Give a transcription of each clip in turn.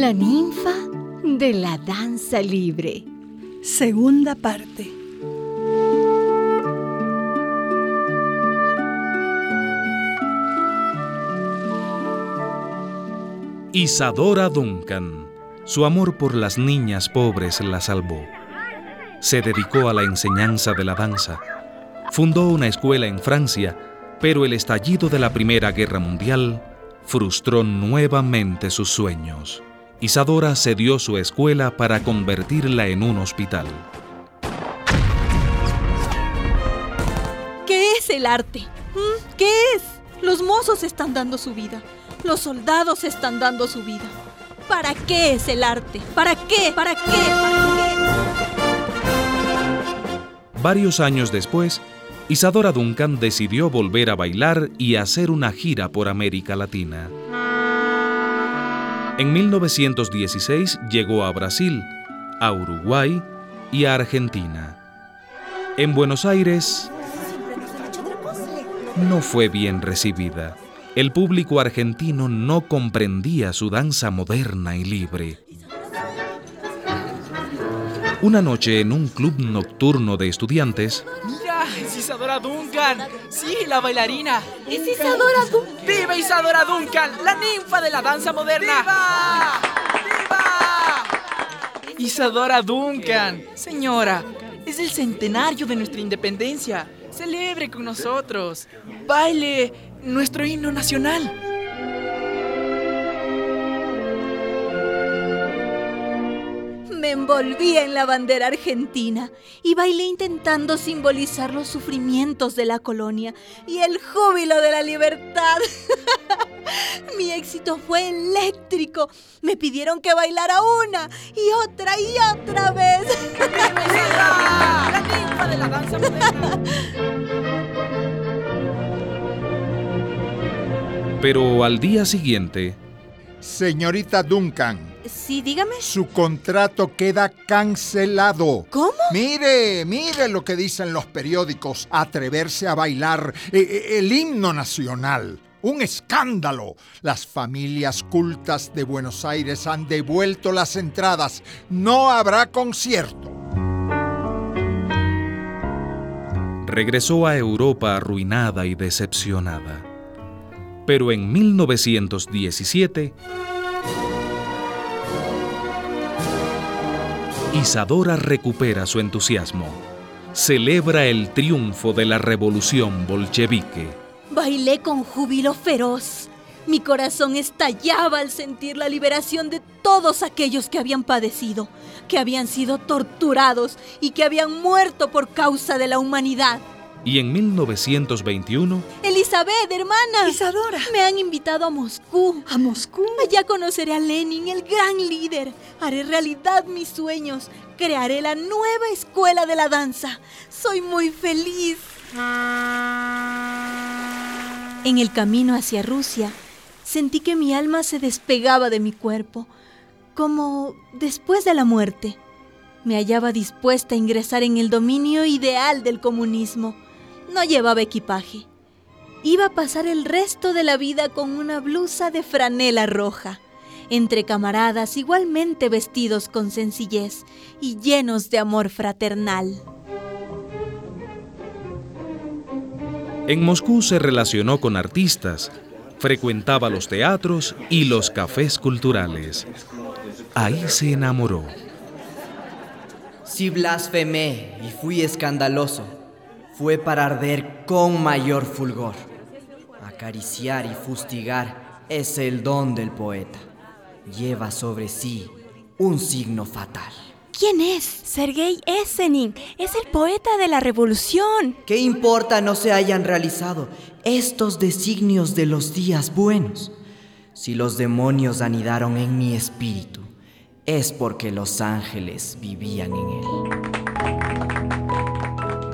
La ninfa de la danza libre. Segunda parte. Isadora Duncan. Su amor por las niñas pobres la salvó. Se dedicó a la enseñanza de la danza. Fundó una escuela en Francia, pero el estallido de la Primera Guerra Mundial frustró nuevamente sus sueños. Isadora cedió su escuela para convertirla en un hospital. ¿Qué es el arte? ¿Mm? ¿Qué es? Los mozos están dando su vida. Los soldados están dando su vida. ¿Para qué es el arte? ¿Para qué? ¿Para qué? ¿Para qué? Varios años después, Isadora Duncan decidió volver a bailar y hacer una gira por América Latina. En 1916 llegó a Brasil, a Uruguay y a Argentina. En Buenos Aires no fue bien recibida. El público argentino no comprendía su danza moderna y libre. Una noche en un club nocturno de estudiantes. ¡Es Isadora Duncan! ¡Sí, la bailarina! Es Isadora Duncan. ¡Viva Isadora Duncan! ¡La ninfa de la danza moderna! ¡Viva! ¡Viva! Isadora Duncan. Señora, es el centenario de nuestra independencia. Celebre con nosotros. Baile nuestro himno nacional. Me envolví en la bandera argentina y bailé intentando simbolizar los sufrimientos de la colonia y el júbilo de la libertad. Mi éxito fue eléctrico. Me pidieron que bailara una y otra y otra vez. ¡Viva! ¡La ninfa de la danza moderna! pero al día siguiente, Señorita Duncan, Sí, dígame. su contrato queda cancelado. ¿Cómo? Mire, mire lo que dicen los periódicos. Atreverse a bailar eh, eh, el himno nacional. Un escándalo. Las familias cultas de Buenos Aires han devuelto las entradas. No habrá concierto. regresó a Europa arruinada y decepcionada. Pero en 1917, Isadora recupera su entusiasmo. Celebra el triunfo de la revolución bolchevique. Bailé con júbilo feroz. Mi corazón estallaba al sentir la liberación de todos aquellos que habían padecido, que habían sido torturados y que habían muerto por causa de la humanidad. Y en 1921, Elizabeth, hermana. Isadora. Me han invitado a Moscú. A Moscú. Allá conoceré a Lenin, el gran líder. Haré realidad mis sueños. Crearé la nueva escuela de la danza. Soy muy feliz. En el camino hacia Rusia, sentí que mi alma se despegaba de mi cuerpo, como después de la muerte. Me hallaba dispuesta a ingresar en el dominio ideal del comunismo. No llevaba equipaje. Iba a pasar el resto de la vida con una blusa de franela roja, entre camaradas igualmente vestidos con sencillez y llenos de amor fraternal. en Moscú se relacionó con artistas, frecuentaba los teatros y los cafés culturales. Ahí se enamoró. Si blasfemé y fui escandaloso, fue para arder con mayor fulgor. Acariciar y fustigar es el don del poeta. Lleva sobre sí un signo fatal. ¿Quién es? Sergei Esenin es el poeta de la revolución. ¿Qué importa no se hayan realizado estos designios de los días buenos? Si los demonios anidaron en mi espíritu, es porque los ángeles vivían en él.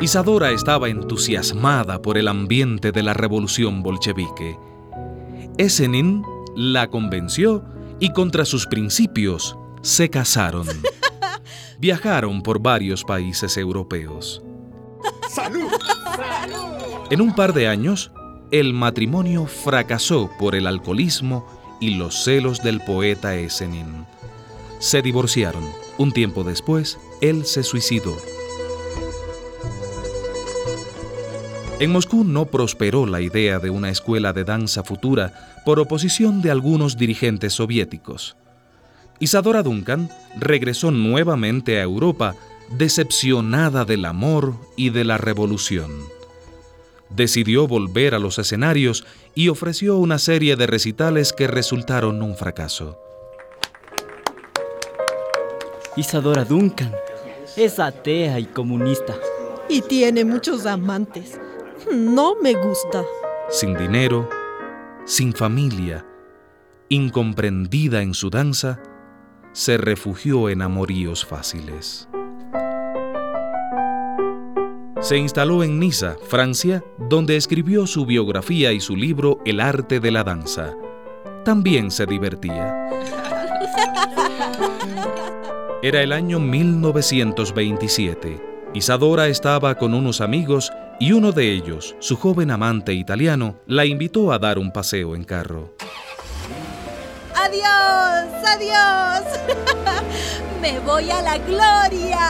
Isadora estaba entusiasmada por el ambiente de la revolución bolchevique. Esenin la convenció y contra sus principios se casaron. Viajaron por varios países europeos. ¡Salud! En un par de años, el matrimonio fracasó por el alcoholismo y los celos del poeta Esenin. Se divorciaron. Un tiempo después, él se suicidó. En Moscú no prosperó la idea de una escuela de danza futura por oposición de algunos dirigentes soviéticos. Isadora Duncan regresó nuevamente a Europa decepcionada del amor y de la revolución. Decidió volver a los escenarios y ofreció una serie de recitales que resultaron un fracaso. Isadora Duncan es atea y comunista. Y tiene muchos amantes. No me gusta. Sin dinero, sin familia, incomprendida en su danza, se refugió en amoríos fáciles. Se instaló en Niza, Francia, donde escribió su biografía y su libro El arte de la danza. También se divertía. Era el año 1927. Isadora estaba con unos amigos y uno de ellos, su joven amante italiano, la invitó a dar un paseo en carro. ¡Adiós! ¡Adiós! ¡Me voy a la gloria!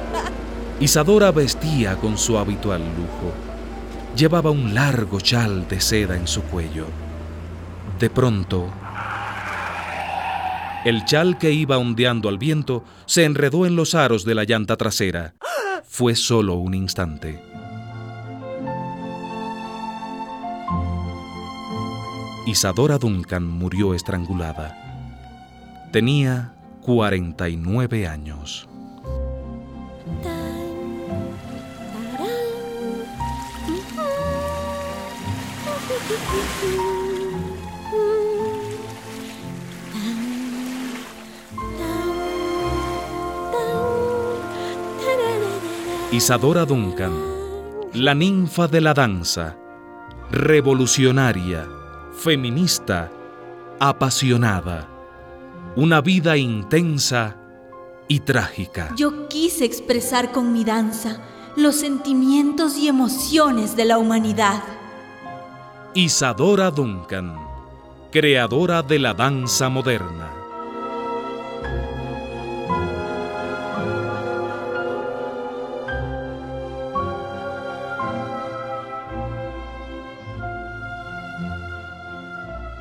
Isadora vestía con su habitual lujo. Llevaba un largo chal de seda en su cuello. De pronto, el chal que iba ondeando al viento se enredó en los aros de la llanta trasera. Fue solo un instante. Isadora Duncan murió estrangulada. Tenía 49 años. Isadora Duncan, la ninfa de la danza, revolucionaria, feminista, apasionada, una vida intensa y trágica. Yo quise expresar con mi danza los sentimientos y emociones de la humanidad. Isadora Duncan, creadora de la danza moderna.